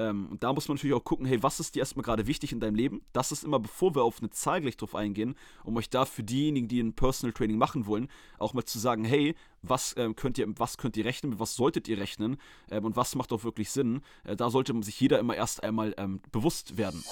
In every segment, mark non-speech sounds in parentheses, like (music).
Ähm, und da muss man natürlich auch gucken, hey, was ist dir erstmal gerade wichtig in deinem Leben? Das ist immer, bevor wir auf eine Zahl gleich drauf eingehen, um euch da für diejenigen, die ein Personal Training machen wollen, auch mal zu sagen, hey, was ähm, könnt ihr, was könnt ihr rechnen, mit was solltet ihr rechnen ähm, und was macht auch wirklich Sinn? Äh, da sollte sich jeder immer erst einmal ähm, bewusst werden.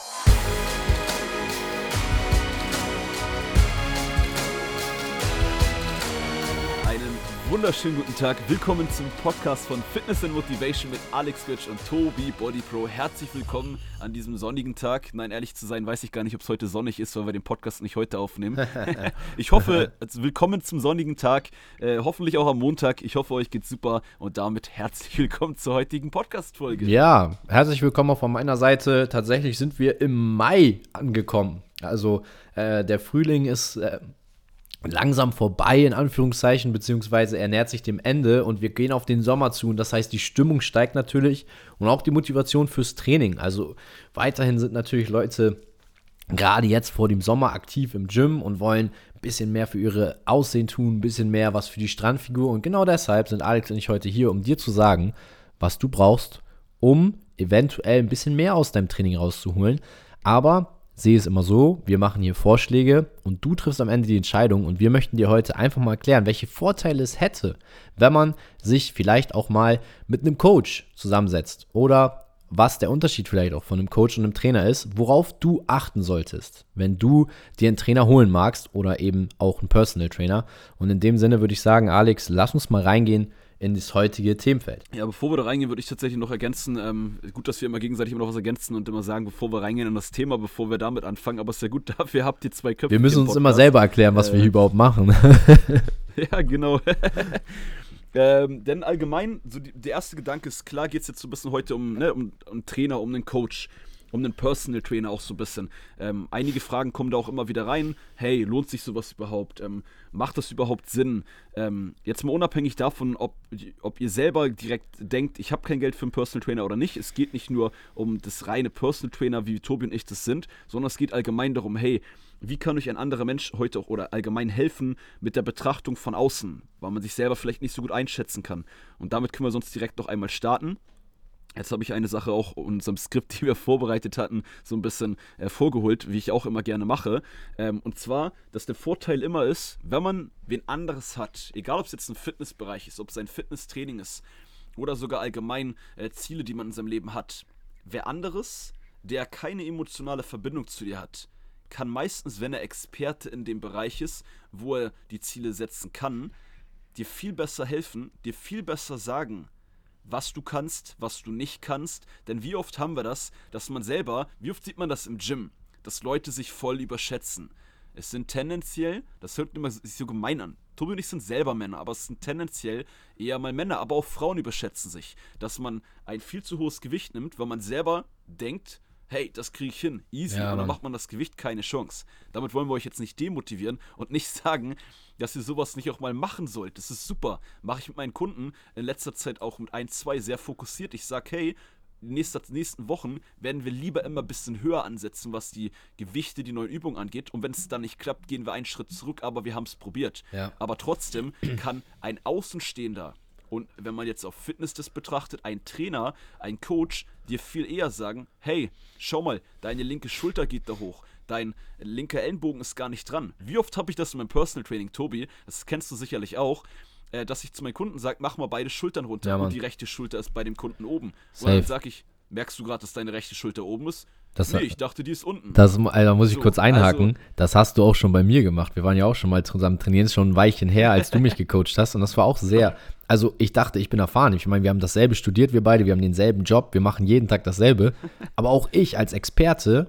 Wunderschönen guten Tag. Willkommen zum Podcast von Fitness and Motivation mit Alex Götz und Tobi Body Pro. Herzlich willkommen an diesem sonnigen Tag. Nein, ehrlich zu sein, weiß ich gar nicht, ob es heute sonnig ist, weil wir den Podcast nicht heute aufnehmen. (laughs) ich hoffe, willkommen zum sonnigen Tag. Äh, hoffentlich auch am Montag. Ich hoffe, euch geht's super und damit herzlich willkommen zur heutigen Podcast-Folge. Ja, herzlich willkommen auch von meiner Seite. Tatsächlich sind wir im Mai angekommen. Also äh, der Frühling ist äh, langsam vorbei, in Anführungszeichen, beziehungsweise er nähert sich dem Ende und wir gehen auf den Sommer zu und das heißt, die Stimmung steigt natürlich und auch die Motivation fürs Training. Also weiterhin sind natürlich Leute gerade jetzt vor dem Sommer aktiv im Gym und wollen ein bisschen mehr für ihre Aussehen tun, ein bisschen mehr was für die Strandfigur und genau deshalb sind Alex und ich heute hier, um dir zu sagen, was du brauchst, um eventuell ein bisschen mehr aus deinem Training rauszuholen. Aber sehe es immer so, wir machen hier Vorschläge und du triffst am Ende die Entscheidung und wir möchten dir heute einfach mal erklären, welche Vorteile es hätte, wenn man sich vielleicht auch mal mit einem Coach zusammensetzt oder was der Unterschied vielleicht auch von einem Coach und einem Trainer ist, worauf du achten solltest, wenn du dir einen Trainer holen magst oder eben auch einen Personal Trainer. Und in dem Sinne würde ich sagen, Alex, lass uns mal reingehen in das heutige Themenfeld. Ja, bevor wir da reingehen, würde ich tatsächlich noch ergänzen, ähm, gut, dass wir immer gegenseitig immer noch was ergänzen und immer sagen, bevor wir reingehen in das Thema, bevor wir damit anfangen, aber es ist ja gut, (laughs) dafür habt ihr zwei Köpfe. Wir müssen uns immer selber erklären, was äh, wir hier überhaupt machen. (laughs) (laughs) ja, genau. ähm, denn allgemein, so die, der erste Gedanke ist, klar geht es jetzt so ein bisschen heute um, ne, um, um Trainer, um einen Coach um einen Personal Trainer auch so ein bisschen. Ähm, einige Fragen kommen da auch immer wieder rein. Hey, lohnt sich sowas überhaupt? Ähm, macht das überhaupt Sinn? Ähm, jetzt mal unabhängig davon, ob, ob ihr selber direkt denkt, ich habe kein Geld für einen Personal Trainer oder nicht. Es geht nicht nur um das reine Personal Trainer, wie Tobi und ich das sind, sondern es geht allgemein darum, hey, wie kann euch ein anderer Mensch heute auch oder allgemein helfen mit der Betrachtung von außen, weil man sich selber vielleicht nicht so gut einschätzen kann. Und damit können wir sonst direkt noch einmal starten. Jetzt habe ich eine Sache auch in unserem Skript, die wir vorbereitet hatten, so ein bisschen äh, vorgeholt, wie ich auch immer gerne mache. Ähm, und zwar, dass der Vorteil immer ist, wenn man wen anderes hat, egal ob es jetzt ein Fitnessbereich ist, ob es ein Fitnesstraining ist oder sogar allgemein äh, Ziele, die man in seinem Leben hat. Wer anderes, der keine emotionale Verbindung zu dir hat, kann meistens, wenn er Experte in dem Bereich ist, wo er die Ziele setzen kann, dir viel besser helfen, dir viel besser sagen, was du kannst, was du nicht kannst. Denn wie oft haben wir das, dass man selber, wie oft sieht man das im Gym, dass Leute sich voll überschätzen. Es sind tendenziell, das hört immer so gemein an. Tobi und ich sind selber Männer, aber es sind tendenziell eher mal Männer, aber auch Frauen überschätzen sich. Dass man ein viel zu hohes Gewicht nimmt, weil man selber denkt, hey, das kriege ich hin, easy, ja, und dann macht man das Gewicht keine Chance. Damit wollen wir euch jetzt nicht demotivieren und nicht (laughs) sagen, dass ihr sowas nicht auch mal machen sollt. Das ist super. Mache ich mit meinen Kunden in letzter Zeit auch mit ein, zwei sehr fokussiert. Ich sage, hey, die nächsten Wochen werden wir lieber immer ein bisschen höher ansetzen, was die Gewichte, die neuen Übungen angeht. Und wenn es dann nicht klappt, gehen wir einen Schritt zurück, aber wir haben es probiert. Ja. Aber trotzdem kann ein Außenstehender und wenn man jetzt auf Fitness das betrachtet, ein Trainer, ein Coach dir viel eher sagen, hey, schau mal, deine linke Schulter geht da hoch, dein linker Ellenbogen ist gar nicht dran. Wie oft habe ich das in meinem Personal Training, Tobi, das kennst du sicherlich auch, äh, dass ich zu meinen Kunden sage, mach mal beide Schultern runter ja, und die rechte Schulter ist bei dem Kunden oben. Safe. Und dann sage ich, merkst du gerade, dass deine rechte Schulter oben ist? Das, nee, ich dachte, die ist unten. Das, Alter, muss ich so, kurz einhaken. Also, das hast du auch schon bei mir gemacht. Wir waren ja auch schon mal zusammen trainieren, schon ein Weilchen her, als du mich (laughs) gecoacht hast. Und das war auch sehr. Also, ich dachte, ich bin erfahren. Ich meine, wir haben dasselbe studiert, wir beide. Wir haben denselben Job. Wir machen jeden Tag dasselbe. (laughs) Aber auch ich als Experte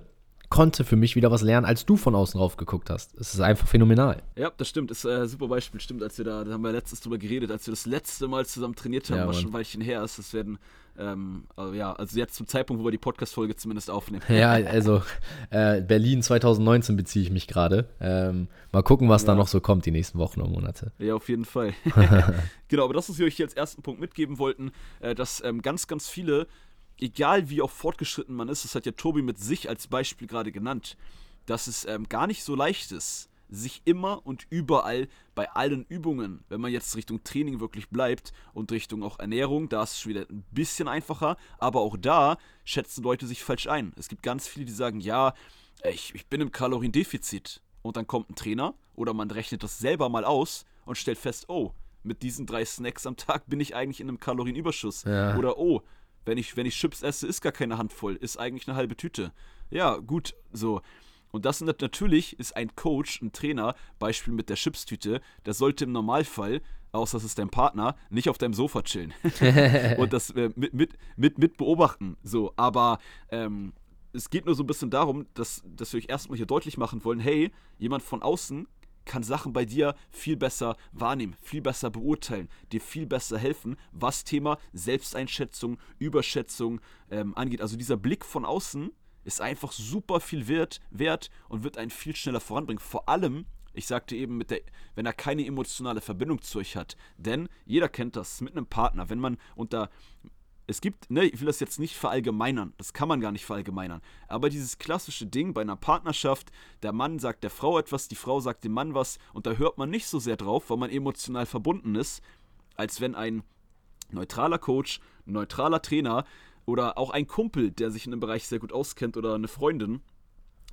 konnte für mich wieder was lernen, als du von außen drauf geguckt hast. Es ist einfach phänomenal. Ja, das stimmt. Das ist ein super Beispiel. Stimmt, als wir da, da haben wir letztes drüber geredet, als wir das letzte Mal zusammen trainiert haben, ja, was schon ein Weilchen her ist. Das werden, ähm, also ja, also jetzt zum Zeitpunkt, wo wir die Podcast-Folge zumindest aufnehmen. Ja, also äh, Berlin 2019 beziehe ich mich gerade. Ähm, mal gucken, was ja. da noch so kommt die nächsten Wochen und Monate. Ja, auf jeden Fall. (laughs) (laughs) genau, aber das, was wir euch hier als ersten Punkt mitgeben wollten, äh, dass ähm, ganz, ganz viele egal wie auch fortgeschritten man ist, das hat ja Tobi mit sich als Beispiel gerade genannt, dass es ähm, gar nicht so leicht ist, sich immer und überall bei allen Übungen, wenn man jetzt Richtung Training wirklich bleibt und Richtung auch Ernährung, da ist es schon wieder ein bisschen einfacher, aber auch da schätzen Leute sich falsch ein. Es gibt ganz viele, die sagen, ja, ich, ich bin im Kaloriendefizit und dann kommt ein Trainer oder man rechnet das selber mal aus und stellt fest, oh, mit diesen drei Snacks am Tag bin ich eigentlich in einem Kalorienüberschuss. Ja. Oder oh, wenn ich, wenn ich Chips esse, ist gar keine Handvoll, ist eigentlich eine halbe Tüte. Ja, gut, so. Und das natürlich ist ein Coach, ein Trainer, Beispiel mit der Chipstüte, der sollte im Normalfall, außer es ist dein Partner, nicht auf deinem Sofa chillen (laughs) und das äh, mit, mit, mit, mit beobachten. So, aber ähm, es geht nur so ein bisschen darum, dass, dass wir euch erstmal hier deutlich machen wollen, hey, jemand von außen kann Sachen bei dir viel besser wahrnehmen, viel besser beurteilen, dir viel besser helfen, was Thema Selbsteinschätzung, Überschätzung ähm, angeht. Also dieser Blick von außen ist einfach super viel wert, wert und wird einen viel schneller voranbringen. Vor allem, ich sagte eben, der, wenn er keine emotionale Verbindung zu euch hat. Denn jeder kennt das mit einem Partner, wenn man unter es gibt, ne, ich will das jetzt nicht verallgemeinern, das kann man gar nicht verallgemeinern, aber dieses klassische Ding bei einer Partnerschaft, der Mann sagt der Frau etwas, die Frau sagt dem Mann was und da hört man nicht so sehr drauf, weil man emotional verbunden ist, als wenn ein neutraler Coach, neutraler Trainer oder auch ein Kumpel, der sich in dem Bereich sehr gut auskennt oder eine Freundin,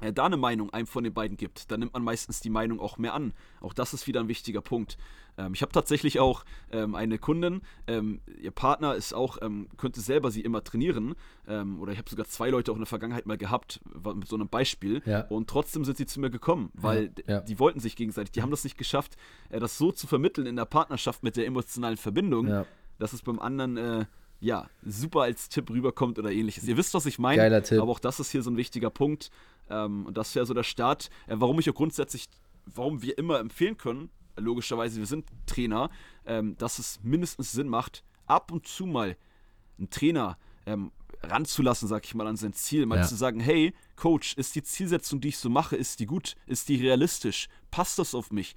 er da eine Meinung einem von den beiden gibt, dann nimmt man meistens die Meinung auch mehr an. Auch das ist wieder ein wichtiger Punkt. Ähm, ich habe tatsächlich auch ähm, eine Kundin, ähm, ihr Partner ist auch, ähm, könnte selber sie immer trainieren. Ähm, oder ich habe sogar zwei Leute auch in der Vergangenheit mal gehabt, mit so einem Beispiel. Ja. Und trotzdem sind sie zu mir gekommen, weil ja. Ja. die wollten sich gegenseitig. Die haben das nicht geschafft, äh, das so zu vermitteln in der Partnerschaft mit der emotionalen Verbindung, dass es beim anderen. Äh, ja, super als Tipp rüberkommt oder ähnliches. Ihr wisst, was ich meine. Geiler Tipp. Aber auch das ist hier so ein wichtiger Punkt. Ähm, und das wäre so der Start, äh, warum ich auch grundsätzlich, warum wir immer empfehlen können, logischerweise, wir sind Trainer, ähm, dass es mindestens Sinn macht, ab und zu mal einen Trainer ähm, ranzulassen, sag ich mal, an sein Ziel. Mal ja. zu sagen, hey, Coach, ist die Zielsetzung, die ich so mache, ist die gut? Ist die realistisch? Passt das auf mich?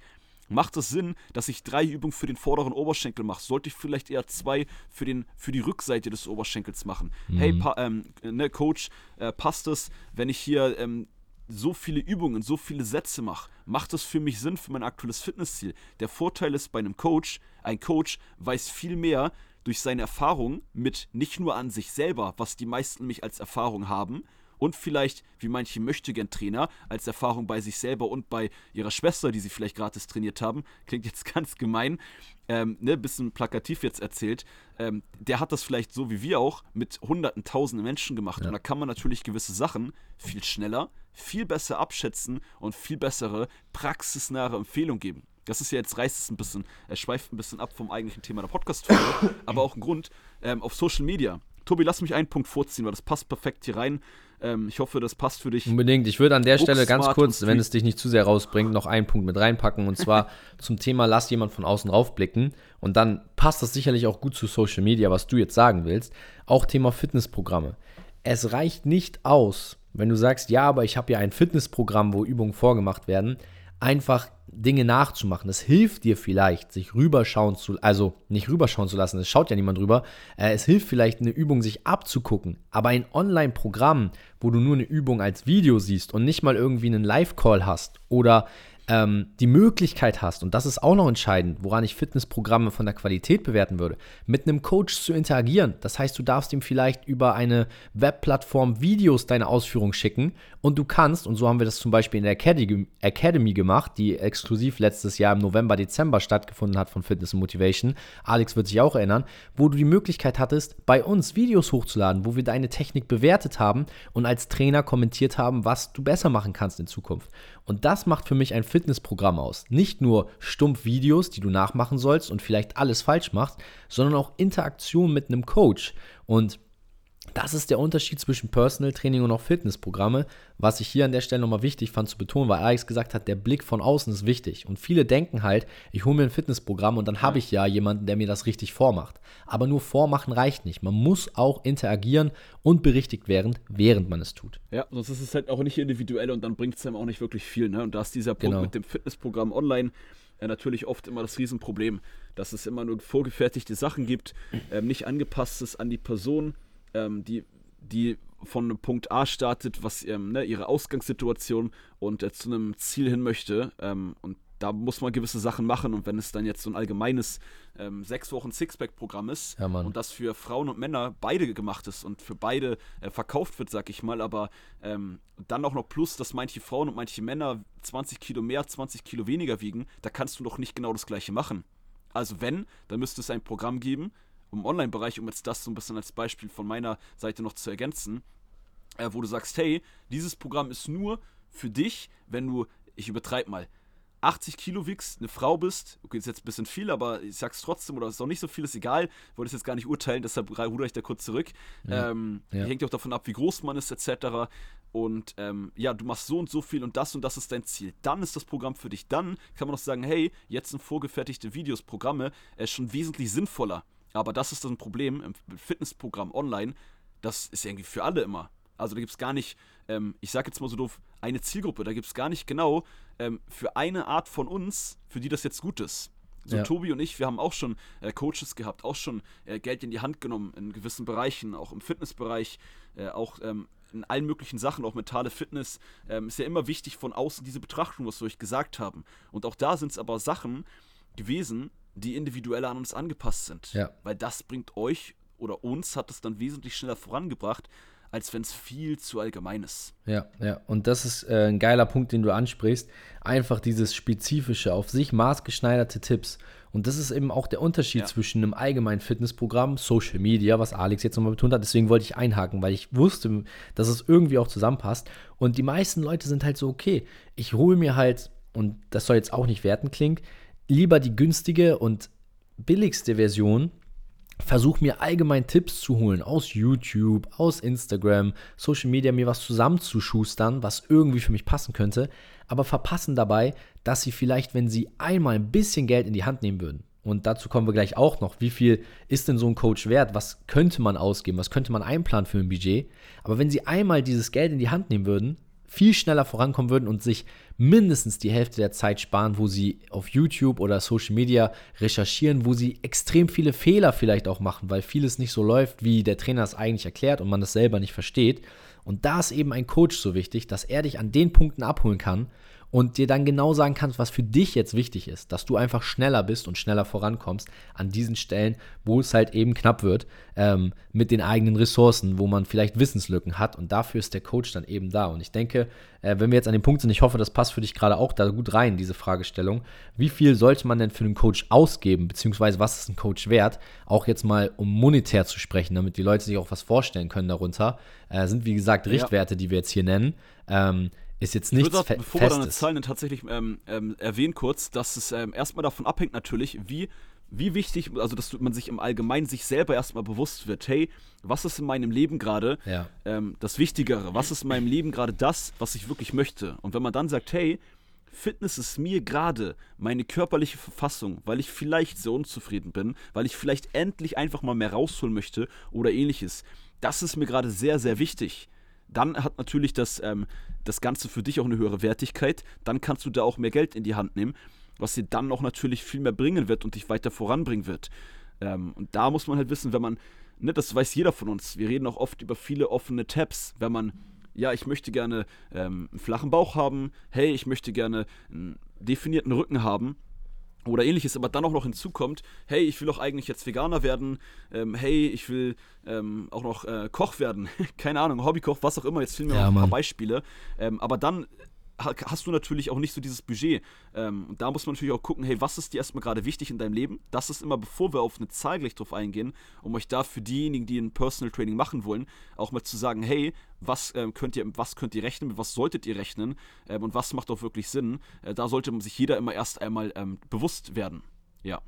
Macht es Sinn, dass ich drei Übungen für den vorderen Oberschenkel mache? Sollte ich vielleicht eher zwei für, den, für die Rückseite des Oberschenkels machen? Mhm. Hey, ähm, ne, Coach, äh, passt es, wenn ich hier ähm, so viele Übungen, so viele Sätze mache, macht das für mich Sinn für mein aktuelles Fitnessziel. Der Vorteil ist bei einem Coach, ein Coach weiß viel mehr durch seine Erfahrung mit nicht nur an sich selber, was die meisten mich als Erfahrung haben, und vielleicht, wie manche Möchtegern-Trainer, als Erfahrung bei sich selber und bei ihrer Schwester, die sie vielleicht gratis trainiert haben, klingt jetzt (laughs) ganz gemein, ähm, ne, bisschen plakativ jetzt erzählt, ähm, der hat das vielleicht so wie wir auch mit hunderten, tausenden Menschen gemacht. Ja. Und da kann man natürlich gewisse Sachen viel schneller, viel besser abschätzen und viel bessere, praxisnahe Empfehlungen geben. Das ist ja jetzt reißt es ein bisschen, er schweift ein bisschen ab vom eigentlichen Thema der Podcast-Folge, aber auch ein Grund ähm, auf Social Media. Tobi, lass mich einen Punkt vorziehen, weil das passt perfekt hier rein. Ähm, ich hoffe, das passt für dich. Unbedingt. Ich würde an der Stelle ganz kurz, wenn es dich nicht zu sehr rausbringt, noch einen Punkt mit reinpacken. Und zwar (laughs) zum Thema, lass jemand von außen raufblicken. Und dann passt das sicherlich auch gut zu Social Media, was du jetzt sagen willst. Auch Thema Fitnessprogramme. Es reicht nicht aus, wenn du sagst, ja, aber ich habe ja ein Fitnessprogramm, wo Übungen vorgemacht werden, einfach Dinge nachzumachen. Es hilft dir vielleicht, sich rüberschauen zu, also nicht rüberschauen zu lassen, es schaut ja niemand rüber. Äh, es hilft vielleicht, eine Übung sich abzugucken. Aber ein Online-Programm, wo du nur eine Übung als Video siehst und nicht mal irgendwie einen Live-Call hast oder ähm, die Möglichkeit hast, und das ist auch noch entscheidend, woran ich Fitnessprogramme von der Qualität bewerten würde, mit einem Coach zu interagieren. Das heißt, du darfst ihm vielleicht über eine Webplattform Videos deine Ausführung schicken und du kannst, und so haben wir das zum Beispiel in der Academy, Academy gemacht, die exklusiv letztes Jahr im November, Dezember stattgefunden hat von Fitness Motivation. Alex wird sich auch erinnern, wo du die Möglichkeit hattest, bei uns Videos hochzuladen, wo wir deine Technik bewertet haben und als Trainer kommentiert haben, was du besser machen kannst in Zukunft. Und das macht für mich ein Fitnessprogramm aus. Nicht nur stumpf Videos, die du nachmachen sollst und vielleicht alles falsch machst, sondern auch Interaktion mit einem Coach. Und das ist der Unterschied zwischen Personal Training und auch Fitnessprogramme, was ich hier an der Stelle nochmal wichtig fand zu betonen, weil Alex gesagt hat, der Blick von außen ist wichtig. Und viele denken halt, ich hole mir ein Fitnessprogramm und dann habe ich ja jemanden, der mir das richtig vormacht. Aber nur vormachen reicht nicht. Man muss auch interagieren und berichtigt werden, während man es tut. Ja, sonst ist es halt auch nicht individuell und dann bringt es einem auch nicht wirklich viel. Ne? Und da ist dieser Punkt genau. mit dem Fitnessprogramm online ja, natürlich oft immer das Riesenproblem, dass es immer nur vorgefertigte Sachen gibt, ähm, nicht angepasst ist an die Person ähm, die, die von Punkt A startet, was ähm, ne, ihre Ausgangssituation und äh, zu einem Ziel hin möchte. Ähm, und da muss man gewisse Sachen machen. Und wenn es dann jetzt so ein allgemeines ähm, sechs Wochen Sixpack-Programm ist Ja, und das für Frauen und Männer beide gemacht ist und für beide äh, verkauft wird, sag ich mal, aber ähm, dann auch noch plus, dass manche Frauen und manche Männer 20 Kilo mehr, 20 Kilo weniger wiegen, da kannst du doch nicht genau das gleiche machen. Also wenn, dann müsste es ein Programm geben, im Online-Bereich, um jetzt das so ein bisschen als Beispiel von meiner Seite noch zu ergänzen, äh, wo du sagst, hey, dieses Programm ist nur für dich, wenn du, ich übertreibe mal, 80 Kilo wiegst, eine Frau bist, okay, ist jetzt ein bisschen viel, aber ich sag's trotzdem, oder ist auch nicht so viel, ist egal, wollte es jetzt gar nicht urteilen, deshalb ruder ich da kurz zurück. Ähm, Ja. Hängt ja auch davon ab, wie groß man ist, etc. Und ähm, ja, du machst so und so viel und das und das ist dein Ziel. Dann ist das Programm für dich. Dann kann man auch sagen, hey, jetzt sind vorgefertigte Videos, Programme, äh, schon wesentlich sinnvoller. Aber das ist das ein Problem im Fitnessprogramm online. Das ist irgendwie für alle immer. Also da gibt es gar nicht, ähm, ich sag jetzt mal so doof, eine Zielgruppe. Da gibt es gar nicht genau ähm, für eine Art von uns, für die das jetzt gut ist. So Ja. Tobi und ich, wir haben auch schon äh, Coaches gehabt, auch schon äh, Geld in die Hand genommen in gewissen Bereichen, auch im Fitnessbereich, äh, auch ähm, in allen möglichen Sachen, auch mentale Fitness, ähm, ist ja immer wichtig von außen diese Betrachtung, was wir euch gesagt haben. Und auch da sind es aber Sachen gewesen, die individuell an uns angepasst sind. Ja. Weil das bringt euch oder uns hat es dann wesentlich schneller vorangebracht, als wenn es viel zu allgemein ist. Ja, ja. Und das ist äh, ein geiler Punkt, den du ansprichst. Einfach dieses spezifische, auf sich maßgeschneiderte Tipps. Und das ist eben auch der Unterschied Ja. zwischen einem allgemeinen Fitnessprogramm, Social Media, was Alex jetzt nochmal betont hat. Deswegen wollte ich einhaken, weil ich wusste, dass es irgendwie auch zusammenpasst. Und die meisten Leute sind halt so, okay, ich hole mir halt, und das soll jetzt auch nicht werten klingen, lieber die günstige und billigste Version. Versuche mir allgemein Tipps zu holen aus YouTube, aus Instagram, Social Media, mir was zusammenzuschustern, was irgendwie für mich passen könnte, aber verpassen dabei, dass sie vielleicht, wenn sie einmal ein bisschen Geld in die Hand nehmen würden, und dazu kommen wir gleich auch noch, wie viel ist denn so ein Coach wert, was könnte man ausgeben, was könnte man einplanen für ein Budget, aber wenn sie einmal dieses Geld in die Hand nehmen würden, viel schneller vorankommen würden und sich mindestens die Hälfte der Zeit sparen, wo sie auf YouTube oder Social Media recherchieren, wo sie extrem viele Fehler vielleicht auch machen, weil vieles nicht so läuft, wie der Trainer es eigentlich erklärt und man das selber nicht versteht. Und da ist eben ein Coach so wichtig, dass er dich an den Punkten abholen kann und dir dann genau sagen kannst, was für dich jetzt wichtig ist, dass du einfach schneller bist und schneller vorankommst an diesen Stellen, wo es halt eben knapp wird ähm, mit den eigenen Ressourcen, wo man vielleicht Wissenslücken hat und dafür ist der Coach dann eben da. Und ich denke, äh, wenn wir jetzt an dem Punkt sind, ich hoffe, das passt für dich gerade auch da gut rein, diese Fragestellung, wie viel sollte man denn für einen Coach ausgeben, beziehungsweise was ist ein Coach wert, auch jetzt mal um monetär zu sprechen, damit die Leute sich auch was vorstellen können darunter, äh, sind wie gesagt Richtwerte, die wir jetzt hier nennen. Ähm, ist jetzt Ich nichts würde Fe auch, bevor wir dann eine Festes. Zahlen tatsächlich ähm, ähm, erwähnen kurz, dass es ähm, erstmal davon abhängt natürlich, wie, wie wichtig, also dass man sich im Allgemeinen sich selber erstmal bewusst wird, hey, was ist in meinem Leben gerade Ja. ähm, das Wichtigere? Was ist in meinem Leben gerade das, was ich wirklich möchte? Und wenn man dann sagt, hey, Fitness ist mir gerade meine körperliche Verfassung, weil ich vielleicht so unzufrieden bin, weil ich vielleicht endlich einfach mal mehr rausholen möchte oder ähnliches. Das ist mir gerade sehr, sehr wichtig. Dann hat natürlich das, ähm, das Ganze für dich auch eine höhere Wertigkeit. Dann kannst du da auch mehr Geld in die Hand nehmen, was dir dann auch natürlich viel mehr bringen wird und dich weiter voranbringen wird. Ähm, und da muss man halt wissen, wenn man, ne, das weiß jeder von uns, wir reden auch oft über viele offene Tabs, wenn man, ja, ich möchte gerne ähm, einen flachen Bauch haben, hey, ich möchte gerne einen definierten Rücken haben oder ähnliches, aber dann auch noch hinzukommt, hey, ich will doch eigentlich jetzt Veganer werden, ähm, hey, ich will ähm, auch noch äh, Koch werden, (laughs) keine Ahnung, Hobbykoch, was auch immer, jetzt fehlen mir Ja, noch ein paar. Beispiele, ähm, aber dann hast du natürlich auch nicht so dieses Budget. Ähm, und da muss man natürlich auch gucken, hey, was ist dir erstmal gerade wichtig in deinem Leben? Das ist immer, bevor wir auf eine Zahl gleich drauf eingehen, um euch da für diejenigen, die ein Personal Training machen wollen, auch mal zu sagen, hey, was ähm, könnt ihr, was könnt ihr rechnen, was solltet ihr rechnen ähm, und was macht auch wirklich Sinn? Äh, da sollte sich jeder immer erst einmal ähm, bewusst werden. Ja.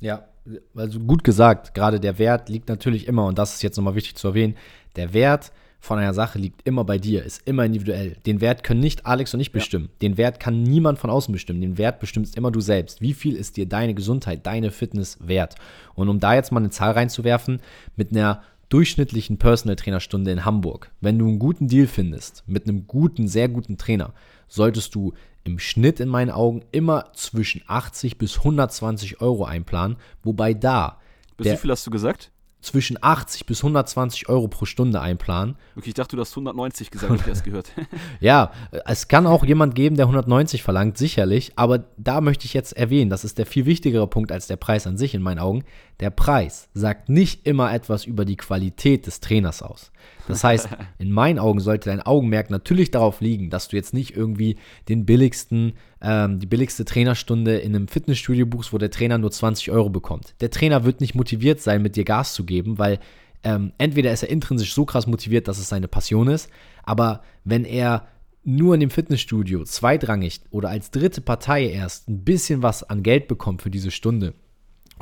Ja, also gut gesagt, gerade der Wert liegt natürlich immer, und das ist jetzt nochmal wichtig zu erwähnen, der Wert von einer Sache liegt immer bei dir, ist immer individuell. Den Wert können nicht Alex und ich bestimmen. Den Wert kann niemand von außen bestimmen. Den Wert bestimmst immer du selbst. Wie viel ist dir deine Gesundheit, deine Fitness wert? Und um da jetzt mal eine Zahl reinzuwerfen, mit einer durchschnittlichen Personal Trainerstunde in Hamburg, wenn du einen guten Deal findest, mit einem guten, sehr guten Trainer, solltest du im Schnitt in meinen Augen immer zwischen 80 bis 120 Euro einplanen, wobei da Bis wie viel hast du gesagt? Zwischen 80 bis 120 Euro pro Stunde einplanen. Okay, ich dachte, du hast 190 gesagt, hab ich erst gehört. (laughs) ja, es kann auch jemand geben, der 190 verlangt, sicherlich, aber da möchte ich jetzt erwähnen, das ist der viel wichtigere Punkt als der Preis an sich in meinen Augen. Der Preis sagt nicht immer etwas über die Qualität des Trainers aus. Das heißt, (laughs) in meinen Augen sollte dein Augenmerk natürlich darauf liegen, dass du jetzt nicht irgendwie den billigsten, ähm, die billigste Trainerstunde in einem Fitnessstudio buchst, wo der Trainer nur 20 Euro bekommt. Der Trainer wird nicht motiviert sein, mit dir Gas zu geben, weil ähm, entweder ist er intrinsisch so krass motiviert, dass es seine Passion ist, aber wenn er nur in dem Fitnessstudio zweitrangig oder als dritte Partei erst ein bisschen was an Geld bekommt für diese Stunde,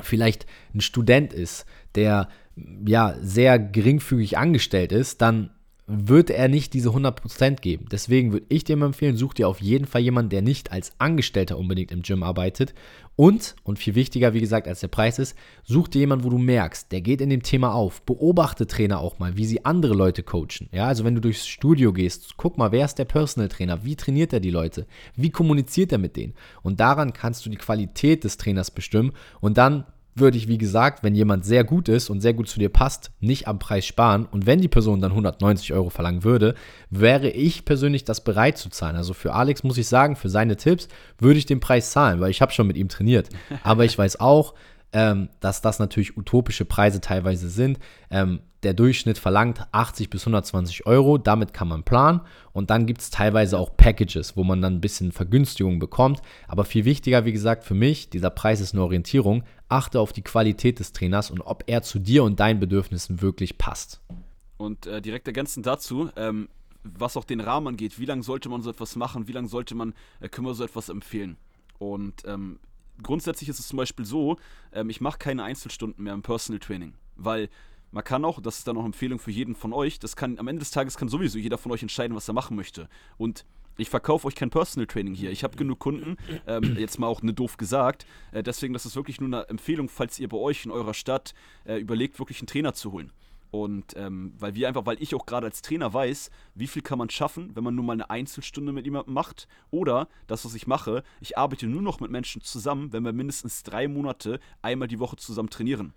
vielleicht ein Student ist, der ja sehr geringfügig angestellt ist, dann wird er nicht diese 100% geben. Deswegen würde ich dir empfehlen, such dir auf jeden Fall jemanden, der nicht als Angestellter unbedingt im Gym arbeitet. Und, und viel wichtiger, wie gesagt, als der Preis ist, such dir jemanden, wo du merkst, der geht in dem Thema auf. Beobachte Trainer auch mal, wie sie andere Leute coachen. Ja, also wenn du durchs Studio gehst, guck mal, wer ist der Personal Trainer? Wie trainiert er die Leute? Wie kommuniziert er mit denen? Und daran kannst du die Qualität des Trainers bestimmen und dann würde ich, wie gesagt, wenn jemand sehr gut ist und sehr gut zu dir passt, nicht am Preis sparen. Und wenn die Person dann 190 Euro verlangen würde, wäre ich persönlich das bereit zu zahlen. Also für Alex muss ich sagen, für seine Tipps würde ich den Preis zahlen, weil ich habe schon mit ihm trainiert. (laughs) Aber ich weiß auch, ähm, dass das natürlich utopische Preise teilweise sind. Ähm, der Durchschnitt verlangt 80 bis 120 Euro, damit kann man planen. Und dann gibt es teilweise auch Packages, wo man dann ein bisschen Vergünstigung bekommt. Aber viel wichtiger, wie gesagt, für mich, dieser Preis ist eine Orientierung. Achte auf die Qualität des Trainers und ob er zu dir und deinen Bedürfnissen wirklich passt. Und äh, direkt ergänzend dazu, ähm, was auch den Rahmen angeht, wie lange sollte man so etwas machen, wie lange sollte man, äh, wir so etwas empfehlen? Und ähm, grundsätzlich ist es zum Beispiel so, ähm, ich mache keine Einzelstunden mehr im Personal Training, weil man kann auch, das ist dann auch eine Empfehlung für jeden von euch, das kann am Ende des Tages kann sowieso jeder von euch entscheiden, was er machen möchte. Und ich verkaufe euch kein Personal Training hier. Ich habe genug Kunden, ähm, jetzt mal auch ne doof gesagt. Äh, deswegen, das ist wirklich nur eine Empfehlung, falls ihr bei euch in eurer Stadt äh, überlegt, wirklich einen Trainer zu holen. Und ähm, weil wir einfach, weil ich auch gerade als Trainer weiß, wie viel kann man schaffen, wenn man nur mal eine Einzelstunde mit jemandem macht. Oder das, was ich mache, ich arbeite nur noch mit Menschen zusammen, wenn wir mindestens drei Monate einmal die Woche zusammen trainieren.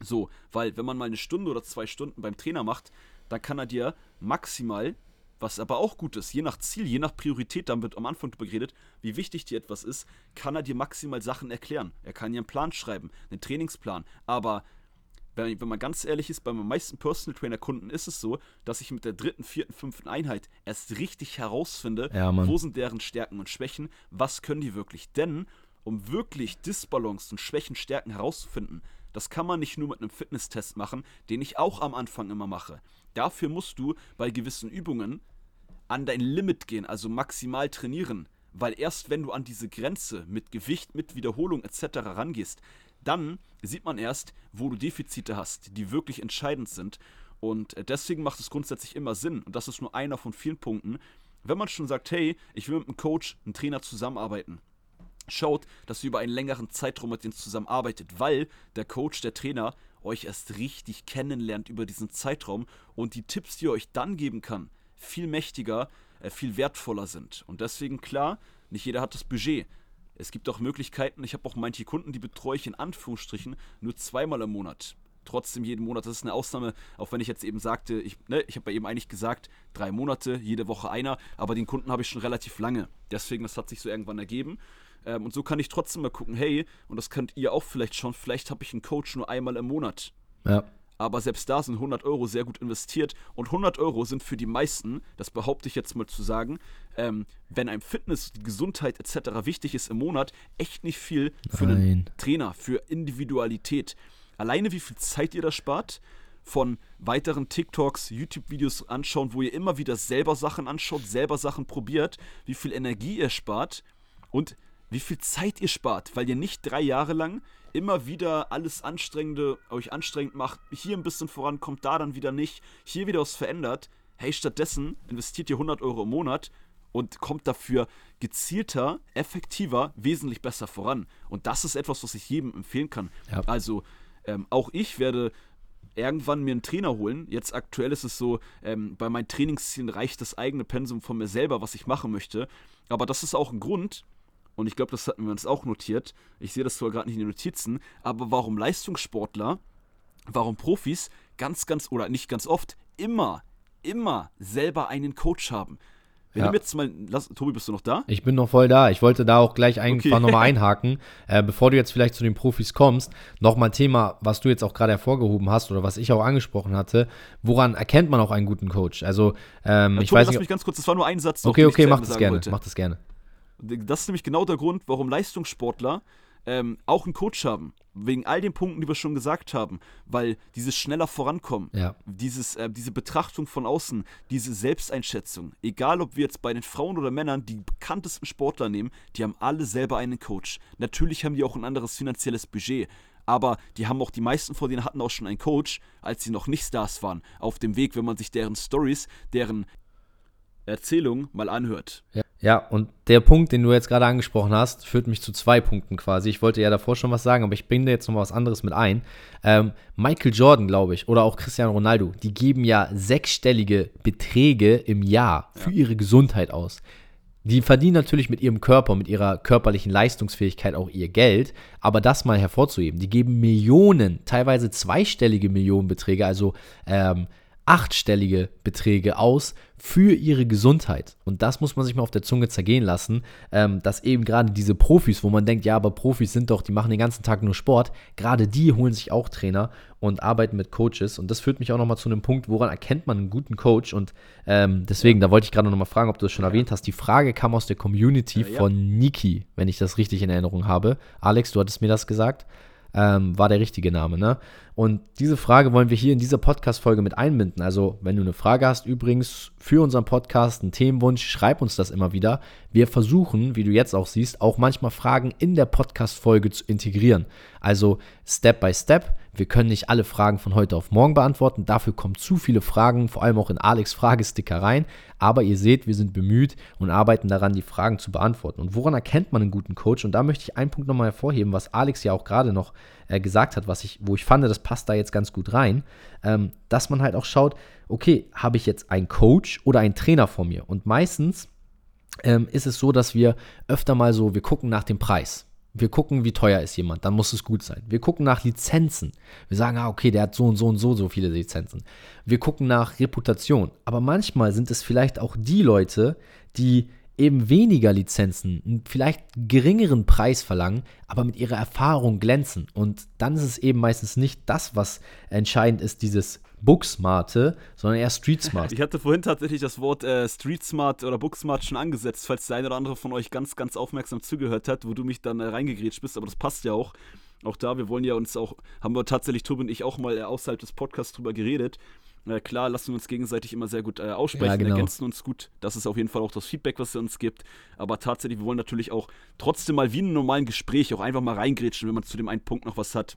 So, weil wenn man mal eine Stunde oder zwei Stunden beim Trainer macht, dann kann er dir maximal, was aber auch gut ist, je nach Ziel, je nach Priorität, dann wird am Anfang drüber geredet, wie wichtig dir etwas ist, kann er dir maximal Sachen erklären. Er kann dir einen Plan schreiben, einen Trainingsplan, aber wenn, wenn man ganz ehrlich ist, bei meinen meisten Personal Trainer Kunden ist es so, dass ich mit der dritten, vierten, fünften Einheit erst richtig herausfinde, ja, wo sind deren Stärken und Schwächen, was können die wirklich. Denn um wirklich Disbalance und Schwächen, Stärken herauszufinden, das kann man nicht nur mit einem Fitnesstest machen, den ich auch am Anfang immer mache. Dafür musst du bei gewissen Übungen an dein Limit gehen, also maximal trainieren. Weil erst wenn du an diese Grenze mit Gewicht, mit Wiederholung etc. rangehst, dann sieht man erst, wo du Defizite hast, die wirklich entscheidend sind. Und äh, deswegen macht es grundsätzlich immer Sinn, und das ist nur einer von vielen Punkten, wenn man schon sagt, hey, ich will mit einem Coach, einem Trainer zusammenarbeiten, schaut, dass ihr über einen längeren Zeitraum mit denen zusammenarbeitet, weil der Coach, der Trainer euch erst richtig kennenlernt über diesen Zeitraum und die Tipps, die er euch dann geben kann, viel mächtiger, äh, viel wertvoller sind. Und deswegen klar, nicht jeder hat das Budget. Es gibt auch Möglichkeiten, ich habe auch manche Kunden, die betreue ich in Anführungsstrichen nur zweimal im Monat. Trotzdem jeden Monat. Das ist eine Ausnahme, auch wenn ich jetzt eben sagte, ich, ne, ich habe bei ihm eigentlich gesagt, drei Monate, jede Woche einer, aber den Kunden habe ich schon relativ lange. Deswegen, das hat sich so irgendwann ergeben. Ähm, und so kann ich trotzdem mal gucken, hey, und das könnt ihr auch vielleicht schon, vielleicht habe ich einen Coach nur einmal im Monat. Ja. Aber selbst da sind 100 Euro sehr gut investiert. Und 100 Euro sind für die meisten, das behaupte ich jetzt mal zu sagen, ähm, wenn einem Fitness, Gesundheit etc. wichtig ist im Monat, echt nicht viel für Nein. einen Trainer, für Individualität. Alleine wie viel Zeit ihr da spart, von weiteren TikToks, YouTube-Videos anschauen, wo ihr immer wieder selber Sachen anschaut, selber Sachen probiert, wie viel Energie ihr spart und wie viel Zeit ihr spart, weil ihr nicht drei Jahre lang immer wieder alles Anstrengende euch anstrengend macht, hier ein bisschen vorankommt, da dann wieder nicht, hier wieder was verändert. Hey, stattdessen investiert ihr 100 Euro im Monat und kommt dafür gezielter, effektiver, wesentlich besser voran. Und das ist etwas, was ich jedem empfehlen kann. Ja. Also ähm, auch ich werde irgendwann mir einen Trainer holen. Jetzt aktuell ist es so, ähm, bei meinen Trainingszielen reicht das eigene Pensum von mir selber, was ich machen möchte. Aber das ist auch ein Grund, und ich glaube, das hatten wir uns auch notiert. Ich sehe das zwar gerade nicht in den Notizen, aber warum Leistungssportler warum Profis ganz, ganz, oder nicht ganz oft, immer, immer selber einen Coach haben. Wenn Ja. jetzt mal, lass, Tobi, bist du noch da? Ich bin noch voll da. Ich wollte da auch gleich einfach Okay. nochmal (laughs) einhaken. Äh, bevor du jetzt vielleicht zu den Profis kommst, nochmal ein Thema, was du jetzt auch gerade hervorgehoben hast oder was ich auch angesprochen hatte. Woran erkennt man auch einen guten Coach? Also, ähm, Ja, ich Tobi, weiß lass nicht. mich ganz kurz, das war nur ein Satz. Okay, okay, mach das gerne. wollte. Mach das gerne. Das ist nämlich genau der Grund, warum Leistungssportler ähm, auch einen Coach haben. Wegen all den Punkten, die wir schon gesagt haben. Weil dieses schneller Vorankommen, Ja. dieses, äh, diese Betrachtung von außen, diese Selbsteinschätzung, egal ob wir jetzt bei den Frauen oder Männern die bekanntesten Sportler nehmen, die haben alle selber einen Coach. Natürlich haben die auch ein anderes finanzielles Budget. Aber die haben auch, die meisten von denen hatten auch schon einen Coach, als sie noch nicht Stars waren. Auf dem Weg, wenn man sich deren Stories, deren Erzählung mal anhört. Ja. Ja, und der Punkt, den du jetzt gerade angesprochen hast, führt mich zu zwei Punkten quasi. Ich wollte ja davor schon was sagen, aber ich bringe da jetzt noch mal was anderes mit ein. Ähm, Michael Jordan, glaube ich, oder auch Cristiano Ronaldo, die geben ja sechsstellige Beträge im Jahr für ihre Gesundheit aus. Die verdienen natürlich mit ihrem Körper, mit ihrer körperlichen Leistungsfähigkeit auch ihr Geld, aber das mal hervorzuheben, die geben Millionen, teilweise zweistellige Millionenbeträge, also ähm, achtstellige Beträge aus für ihre Gesundheit. Und das muss man sich mal auf der Zunge zergehen lassen, ähm, dass eben gerade diese Profis, wo man denkt, ja, aber Profis sind doch, die machen den ganzen Tag nur Sport, gerade die holen sich auch Trainer und arbeiten mit Coaches. Und das führt mich auch nochmal zu einem Punkt, woran erkennt man einen guten Coach? Und ähm, deswegen, da wollte ich gerade nochmal fragen, ob du das schon erwähnt hast. Die Frage kam aus der Community Ja, ja. von Niki, wenn ich das richtig in Erinnerung habe. Alex, du hattest mir das gesagt ähm, war der richtige Name, ne? Und diese Frage wollen wir hier in dieser Podcast-Folge mit einbinden. Also, wenn du eine Frage hast, übrigens für unseren Podcast, einen Themenwunsch, schreib uns das immer wieder. Wir versuchen, wie du jetzt auch siehst, auch manchmal Fragen in der Podcast-Folge zu integrieren. Also Step by Step. Wir können nicht alle Fragen von heute auf morgen beantworten. Dafür kommen zu viele Fragen, vor allem auch in Alex Fragesticker rein. Aber ihr seht, wir sind bemüht und arbeiten daran, die Fragen zu beantworten. Und woran erkennt man einen guten Coach? Und da möchte ich einen Punkt nochmal hervorheben, was Alex ja auch gerade noch äh, gesagt hat, was ich, wo ich fand, das passt da jetzt ganz gut rein, ähm, dass man halt auch schaut, okay, habe ich jetzt einen Coach oder einen Trainer vor mir? Und meistens ähm, ist es so, dass wir öfter mal so, wir gucken nach dem Preis. Wir gucken, wie teuer ist jemand, dann muss es gut sein. Wir gucken nach Lizenzen. Wir sagen, ah, okay, der hat so und so und so so viele Lizenzen. Wir gucken nach Reputation. Aber manchmal sind es vielleicht auch die Leute, die eben weniger Lizenzen, einen vielleicht geringeren Preis verlangen, aber mit ihrer Erfahrung glänzen. Und dann ist es eben meistens nicht das, was entscheidend ist, dieses Booksmarte, sondern eher Street Smart. (laughs) Ich hatte vorhin tatsächlich das Wort äh, Street Smart oder Book Smart schon angesetzt, falls der eine oder andere von euch ganz, ganz aufmerksam zugehört hat, wo du mich dann äh, reingegrätscht bist, aber das passt ja auch. Auch da, wir wollen ja uns auch, haben wir tatsächlich, Tobi und ich, auch mal außerhalb des Podcasts drüber geredet. Äh, klar, lassen wir uns gegenseitig immer sehr gut äh, aussprechen, Ja, genau. ergänzen uns gut. Das ist auf jeden Fall auch das Feedback, was er uns gibt. Aber tatsächlich, wir wollen natürlich auch trotzdem mal wie in einem normalen Gespräch auch einfach mal reingrätschen, wenn man zu dem einen Punkt noch was hat.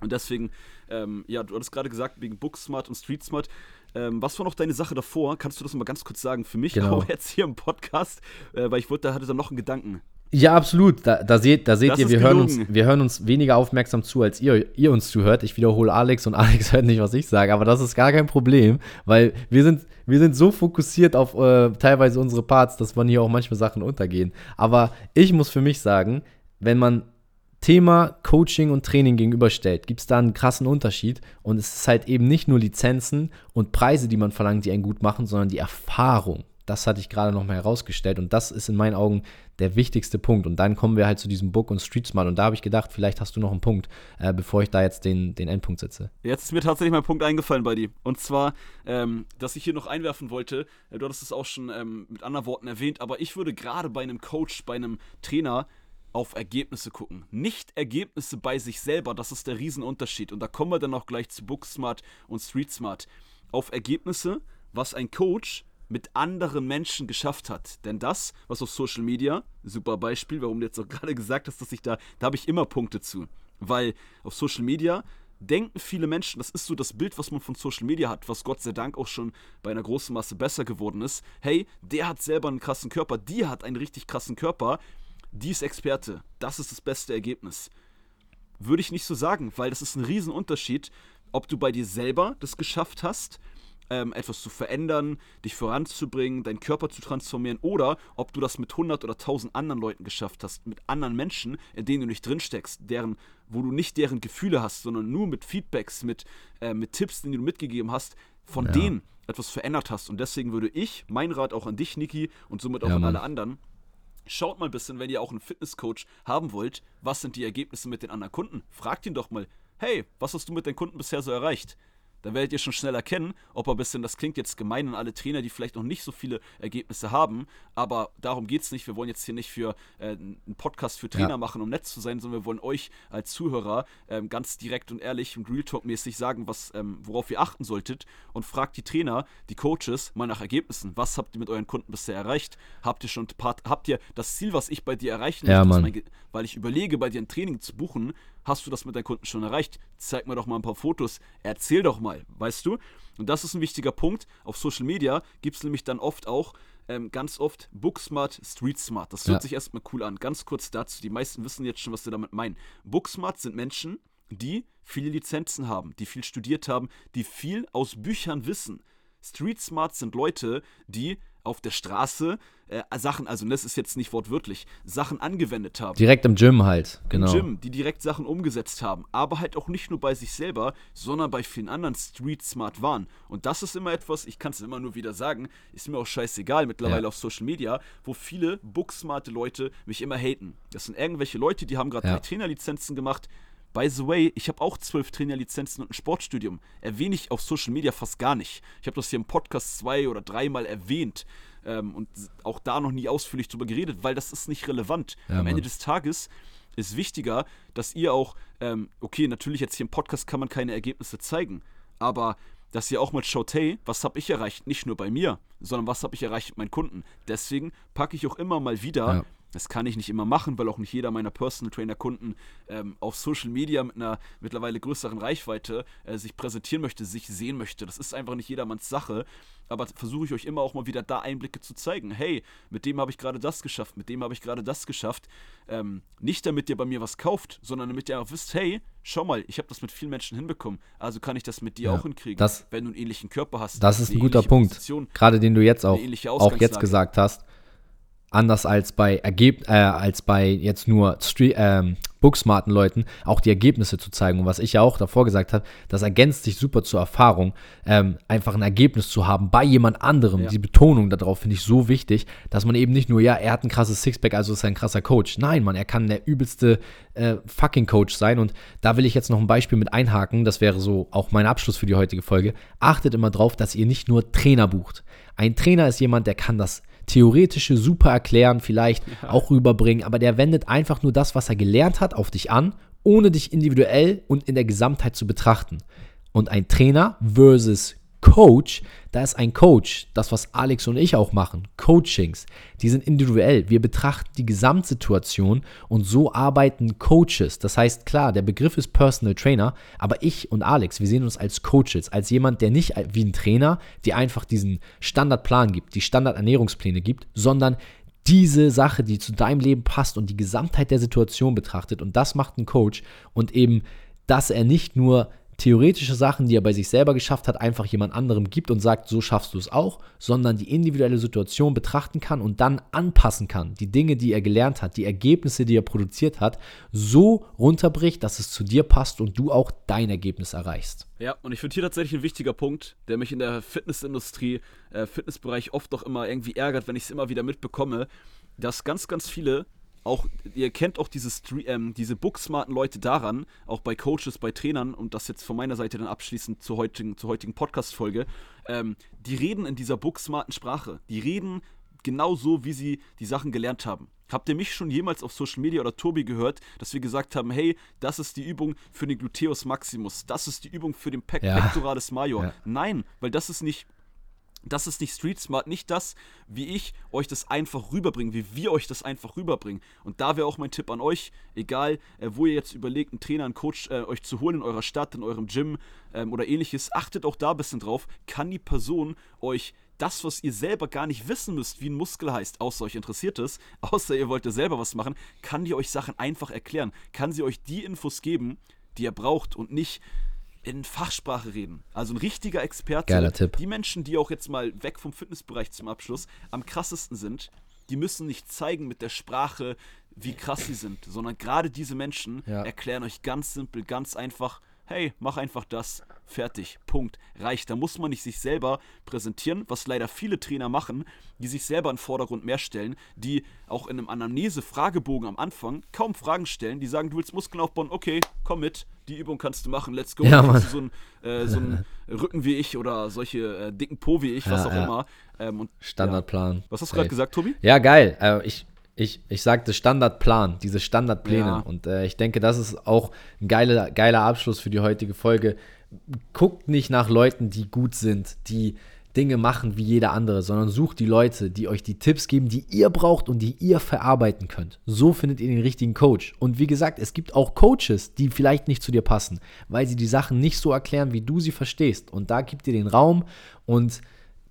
Und deswegen, ähm, ja, du hattest gerade gesagt, wegen Booksmart und Streetsmart. Ähm, was war noch deine Sache davor? Kannst du das mal ganz kurz sagen? Für mich (laughs) Genau. auch jetzt hier im Podcast, äh, weil ich wollte, da hatte da noch einen Gedanken. Ja, absolut. Da, da seht, da seht Das ihr, wir hören, uns, wir hören uns weniger aufmerksam zu, als ihr, ihr uns zuhört. Ich wiederhole Alex und (laughs) Alex hört nicht, was ich sage, aber das ist gar kein Problem, weil wir sind, wir sind so fokussiert auf äh, teilweise unsere Parts, dass man hier auch manchmal Sachen untergehen. Aber ich muss für mich sagen, wenn man Thema Coaching und Training gegenüberstellt, gibt es da einen krassen Unterschied. Und es ist halt eben nicht nur Lizenzen und Preise, die man verlangt, die einen gut machen, sondern die Erfahrung. Das hatte ich gerade nochmal herausgestellt. Und das ist in meinen Augen der wichtigste Punkt. Und dann kommen wir halt zu diesem Book und Street Smart. Und da habe ich gedacht, vielleicht hast du noch einen Punkt, äh, bevor ich da jetzt den, den Endpunkt setze. Jetzt ist mir tatsächlich mein Punkt eingefallen bei dir. Und zwar, ähm, dass ich hier noch einwerfen wollte, äh, du hattest es auch schon ähm, mit anderen Worten erwähnt, aber ich würde gerade bei einem Coach, bei einem Trainer auf Ergebnisse gucken. Nicht Ergebnisse bei sich selber, das ist der Riesenunterschied. Und da kommen wir dann auch gleich zu Booksmart und Streetsmart. Auf Ergebnisse, was ein Coach mit anderen Menschen geschafft hat. Denn das, was auf Social Media, super Beispiel, warum du jetzt auch (laughs) gerade gesagt hast, dass ich da, da habe ich immer Punkte zu. Weil auf Social Media denken viele Menschen, das ist so das Bild, was man von Social Media hat, was Gott sei Dank auch schon bei einer großen Masse besser geworden ist. Hey, der hat selber einen krassen Körper, die hat einen richtig krassen Körper, die ist Experte, das ist das beste Ergebnis. Würde ich nicht so sagen, weil das ist ein Riesenunterschied, ob du bei dir selber das geschafft hast, ähm, etwas zu verändern, dich voranzubringen, deinen Körper zu transformieren oder ob du das mit 100 oder 1000 anderen Leuten geschafft hast, mit anderen Menschen, in denen du nicht drinsteckst, deren, wo du nicht deren Gefühle hast, sondern nur mit Feedbacks, mit, äh, mit Tipps, die du mitgegeben hast, von ja. denen etwas verändert hast. Und deswegen würde ich, mein Rat auch an dich, Niki, und somit auch ja, an alle anderen, schaut mal ein bisschen, wenn ihr auch einen Fitnesscoach haben wollt, was sind die Ergebnisse mit den anderen Kunden? Fragt ihn doch mal, hey, was hast du mit den Kunden bisher so erreicht? Dann werdet ihr schon schnell erkennen, ob er ein bisschen, das klingt jetzt gemein an alle Trainer, die vielleicht noch nicht so viele Ergebnisse haben, aber darum geht es nicht. Wir wollen jetzt hier nicht für äh, einen Podcast für Trainer ja. machen, um nett zu sein, sondern wir wollen euch als Zuhörer ähm, ganz direkt und ehrlich und Real Talk-mäßig sagen, was, ähm, worauf ihr achten solltet und fragt die Trainer, die Coaches mal nach Ergebnissen. Was habt ihr mit euren Kunden bisher erreicht? Habt ihr schon habt ihr das Ziel, was ich bei dir erreichen ja, möchte, mein, weil ich überlege, bei dir ein Training zu buchen, Hast du das mit deinen Kunden schon erreicht? Zeig mir doch mal ein paar Fotos. Erzähl doch mal, weißt du? Und das ist ein wichtiger Punkt. Auf Social Media gibt es nämlich dann oft auch ähm, ganz oft Booksmart, Street Smart. Das hört ja. sich erstmal cool an. Ganz kurz dazu. Die meisten wissen jetzt schon, was sie damit meinen. Booksmart sind Menschen, die viele Lizenzen haben, die viel studiert haben, die viel aus Büchern wissen. Street Smart sind Leute, die auf der Straße äh, Sachen, also das ist jetzt nicht wortwörtlich, Sachen angewendet haben. Direkt im Gym halt, genau. Im Gym, die direkt Sachen umgesetzt haben. Aber halt auch nicht nur bei sich selber, sondern bei vielen anderen Street Smart waren. Und das ist immer etwas, ich kann es immer nur wieder sagen, ist mir auch scheißegal mittlerweile ja. auf Social Media, wo viele booksmarte Leute mich immer haten. Das sind irgendwelche Leute, die haben gerade ja. Trainerlizenzen gemacht, By the way, ich habe auch zwölf Trainerlizenzen und ein Sportstudium. Erwähne ich auf Social Media fast gar nicht. Ich habe das hier im Podcast zwei oder dreimal erwähnt ähm, und auch da noch nie ausführlich drüber geredet, weil das ist nicht relevant. Ja, Am Ende des Tages ist wichtiger, dass ihr auch, ähm, okay, natürlich jetzt hier im Podcast kann man keine Ergebnisse zeigen, aber dass ihr auch mal schaut, hey, was habe ich erreicht? Nicht nur bei mir, sondern was habe ich erreicht mit meinen Kunden. Deswegen packe ich auch immer mal wieder ja. Das kann ich nicht immer machen, weil auch nicht jeder meiner Personal Trainer Kunden ähm, auf Social Media mit einer mittlerweile größeren Reichweite äh, sich präsentieren möchte, sich sehen möchte. Das ist einfach nicht jedermanns Sache. Aber versuche ich euch immer auch mal wieder da Einblicke zu zeigen. Hey, mit dem habe ich gerade das geschafft, mit dem habe ich gerade das geschafft. Ähm, nicht damit ihr bei mir was kauft, sondern damit ihr auch wisst, hey, schau mal, ich habe das mit vielen Menschen hinbekommen. Also kann ich das mit dir ja, auch hinkriegen, das, wenn du einen ähnlichen Körper hast. Das ist ein guter Punkt. Gerade den du jetzt auch, auch jetzt gesagt hast anders als bei Ergeb äh, als bei jetzt nur Street, ähm, booksmarten Leuten auch die Ergebnisse zu zeigen. Und was ich ja auch davor gesagt habe, das ergänzt sich super zur Erfahrung, ähm, einfach ein Ergebnis zu haben bei jemand anderem. Ja. Die Betonung darauf finde ich so wichtig, dass man eben nicht nur, ja, er hat ein krasses Sixpack, also ist er ein krasser Coach. Nein, man, er kann der übelste äh, fucking Coach sein. Und da will ich jetzt noch ein Beispiel mit einhaken. Das wäre so auch mein Abschluss für die heutige Folge. Achtet immer drauf, dass ihr nicht nur Trainer bucht. Ein Trainer ist jemand, der kann das theoretische super erklären, vielleicht ja. auch rüberbringen, aber der wendet einfach nur das, was er gelernt hat, auf dich an, ohne dich individuell und in der Gesamtheit zu betrachten. Und ein Trainer versus Coach, da ist ein Coach, das was Alex und ich auch machen, Coachings, die sind individuell. Wir betrachten die Gesamtsituation und so arbeiten Coaches. Das heißt, klar, der Begriff ist Personal Trainer, aber ich und Alex, wir sehen uns als Coaches, als jemand, der nicht wie ein Trainer, die einfach diesen Standardplan gibt, die Standardernährungspläne gibt, sondern diese Sache, die zu deinem Leben passt und die Gesamtheit der Situation betrachtet. Und das macht ein Coach und eben, dass er nicht nur theoretische Sachen, die er bei sich selber geschafft hat, einfach jemand anderem gibt und sagt, so schaffst du es auch, sondern die individuelle Situation betrachten kann und dann anpassen kann. Die Dinge, die er gelernt hat, die Ergebnisse, die er produziert hat, so runterbricht, dass es zu dir passt und du auch dein Ergebnis erreichst. Ja, und ich finde hier tatsächlich ein wichtiger Punkt, der mich in der Fitnessindustrie, äh, Fitnessbereich oft doch immer irgendwie ärgert, wenn ich es immer wieder mitbekomme, dass ganz, ganz viele auch, ihr kennt auch diese, ähm, diese booksmarten Leute daran, auch bei Coaches, bei Trainern, und das jetzt von meiner Seite dann abschließend zur heutigen, zur heutigen Podcast-Folge, ähm, die reden in dieser booksmarten Sprache. Die reden genau so, wie sie die Sachen gelernt haben. Habt ihr mich schon jemals auf Social Media oder Tobi gehört, dass wir gesagt haben, hey, das ist die Übung für den Gluteus Maximus, das ist die Übung für den Pec ja. Pectoralis Major? Ja. Nein, weil das ist nicht das ist nicht Street Smart, nicht das, wie ich euch das einfach rüberbringe, wie wir euch das einfach rüberbringen. Und da wäre auch mein Tipp an euch, egal äh, wo ihr jetzt überlegt, einen Trainer, einen Coach äh, euch zu holen in eurer Stadt, in eurem Gym ähm, oder ähnliches, achtet auch da ein bisschen drauf, kann die Person euch das, was ihr selber gar nicht wissen müsst, wie ein Muskel heißt, außer euch interessiert es, (laughs) außer ihr wollt ja selber was machen, kann die euch Sachen einfach erklären, kann sie euch die Infos geben, die ihr braucht und nicht in Fachsprache reden. Also ein richtiger Experte. Geiler Tipp. Die Menschen, die auch jetzt mal weg vom Fitnessbereich zum Abschluss am krassesten sind, die müssen nicht zeigen mit der Sprache, wie krass sie sind, sondern gerade diese Menschen Ja. erklären euch ganz simpel, ganz einfach, hey, mach einfach das, fertig, Punkt, reicht. Da muss man nicht sich selber präsentieren, was leider viele Trainer machen, die sich selber in den Vordergrund mehr stellen, die auch in einem Anamnese-Fragebogen am Anfang kaum Fragen stellen, die sagen, du willst Muskeln aufbauen, okay, komm mit, die Übung kannst du machen, let's go. Ja, Mann. so einen, äh, so einen (laughs) Rücken wie ich oder solche äh, dicken Po wie ich, was Ja, auch ja. immer. Ähm, und, Standardplan. Was hast du gerade gesagt, Tobi? Ja, geil. Äh, ich, ich, ich sagte Standardplan, diese Standardpläne. Ja. Und äh, ich denke, das ist auch ein geiler, geiler Abschluss für die heutige Folge. Guckt nicht nach Leuten, die gut sind, die Dinge machen wie jeder andere, sondern sucht die Leute, die euch die Tipps geben, die ihr braucht und die ihr verarbeiten könnt. So findet ihr den richtigen Coach. Und wie gesagt, es gibt auch Coaches, die vielleicht nicht zu dir passen, weil sie die Sachen nicht so erklären, wie du sie verstehst. Und da gibt ihr den Raum und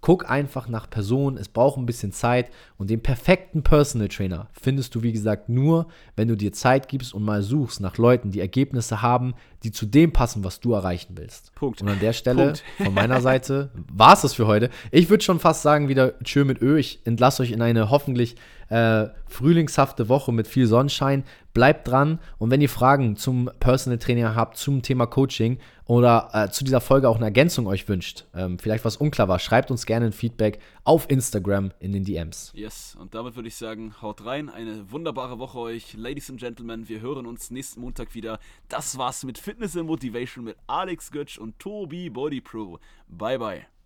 Guck einfach nach Personen, es braucht ein bisschen Zeit und den perfekten Personal Trainer findest du, wie gesagt, nur, wenn du dir Zeit gibst und mal suchst nach Leuten, die Ergebnisse haben, die zu dem passen, was du erreichen willst. Punkt. Und an der Stelle Punkt. (laughs) von meiner Seite war es das für heute. Ich würde schon fast sagen, wieder Tschö mit Ö. Ich entlasse euch in eine hoffentlich äh, frühlingshafte Woche mit viel Sonnenschein. Bleibt dran und wenn ihr Fragen zum Personal Training habt, zum Thema Coaching oder äh, zu dieser Folge auch eine Ergänzung euch wünscht, ähm, vielleicht was unklar war, schreibt uns gerne ein Feedback auf Instagram in den DMs. Yes, und damit würde ich sagen, haut rein. Eine wunderbare Woche euch, Ladies and Gentlemen. Wir hören uns nächsten Montag wieder. Das war's mit Fitness and Motivation mit Alex Götsch und Tobi Body Pro. Bye, bye.